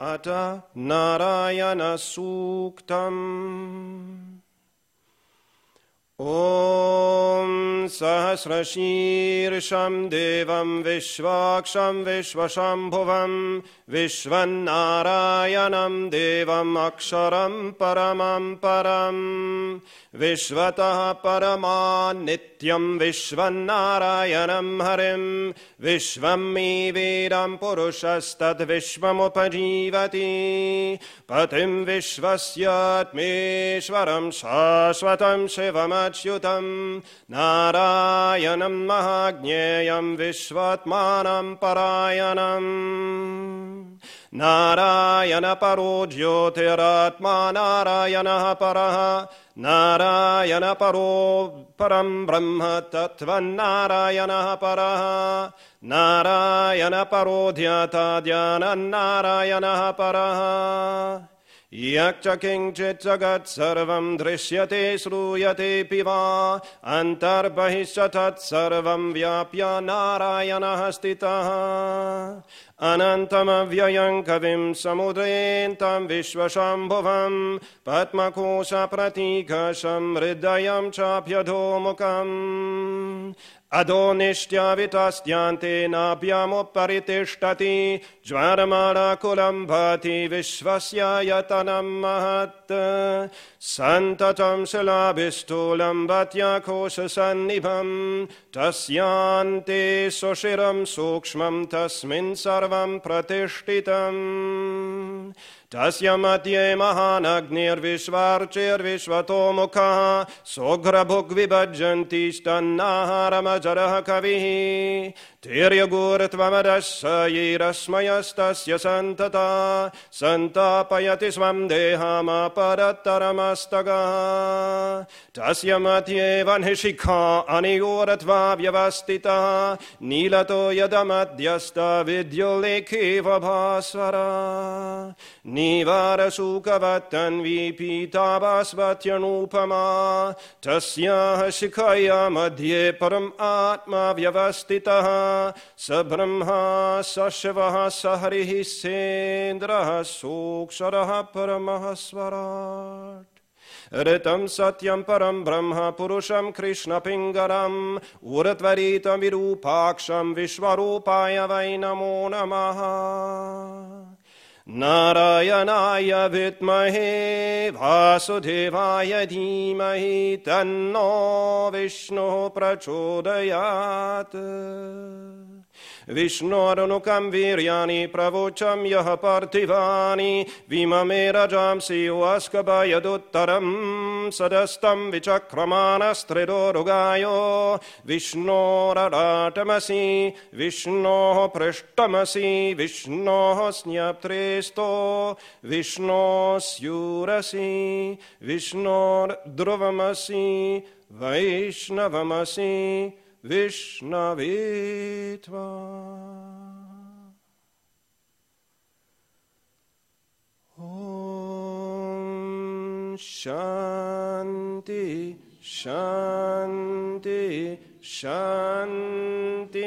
Ata Narayana Suktam. Om सहस्रशीर्षं देवं विश्वाक्षं विश्वशम्भुवं विश्वन्नारायणं देवम् अक्षरं परमं परम्। विश्वतः परमा नित्यं विश्वन्नारायणं हरिं विश्वं मे वीरं पुरुषस्तद्विश्वमुपजीवति पतिं विश्वस्यात्मेश्वरं शाश्वतं शिवमच्युतं नारायणं महाज्ञेयं विश्वात्मानं परायणम्। नारायणपरो ज्योतिरात्मा नारायणः परः। नारायणपरो परं ब्रह्म तत्त्वन्नारायणः परः। नारायणपरो ध्याता ध्यानन्नारायणः परः यच्च किञ्चित् जगत् सर्वं दृश्यते श्रूयतेऽपि वा अन्तर्बहिश्च तत्सर्वं व्याप्य नारायणः स्थितः। अनन्तमव्ययं कविं समुद्रेन्तं विश्वशम्भुवं। पद्मकोशप्रतीकशं हृदयं चाभ्यधोमुखम् अधो निष्ट्यावितस्त्यान्ते नाभ्यामुपरितिष्ठति। ज्वरमाणाकुलं भाति विश्वस्य यतनं महत् सन्ततं शिलाभिस्थूलं वत्याकोशसन्निभं तस्यान्ते सुशिरं सूक्ष्मं तस्मिन् सर्वं प्रतिष्ठितम् तस्य मध्ये महानग्निर्विश्वार्चिर्विश्वतो मुखः सोघ्रभुग्विभज्यन्तिस्तन्नाहारमजरः कविः। तिर्यगुरुत्वमदशयैरस्मयस्तस्य सन्तता सन्तापयति स्वं देहमापरत्तरमस्तगः तस्य मध्ये वह्निशिखा अनियोरत्वा व्यवस्थितः नीलतो यदमध्यस्त विद्युल्लेखेव भास्वरा निवारशूकवत्तन्वीपीतावास्वत्यनूपमा तस्याः शिखया मध्ये परम् आत्मा व्यवस्थितः। स ब्रह्मा स शिवः स हरिः सेन्द्रः सोऽक्षरः परमः स्वराट् ऋतं सत्यं परं ब्रह्म पुरुषं कृष्णपिङ्गरम् उरत्वरीतविरूपाक्षं विश्वरूपाय वै नमो नमः नारायणाय विद्महे वासुदेवाय धीमहि तन्नो विष्णुः प्रचोदयात् विष्णोरनुकं वीर्याणि प्रवोचं यः पार्थिवानि विममे रजांसि वास्कभयदुत्तरं सदस्तं विचक्रमाणस्त्रिदोरुगायो विष्णोरराटमसि विष्णोः पृष्ठमसि विष्णोः स्न्यप्त्रेस्तो विष्णोस्यूरसि विष्णोर्ध्रुवमसि वैष्णवमसि Vishnave Om Shanti, Shanti, Shanti.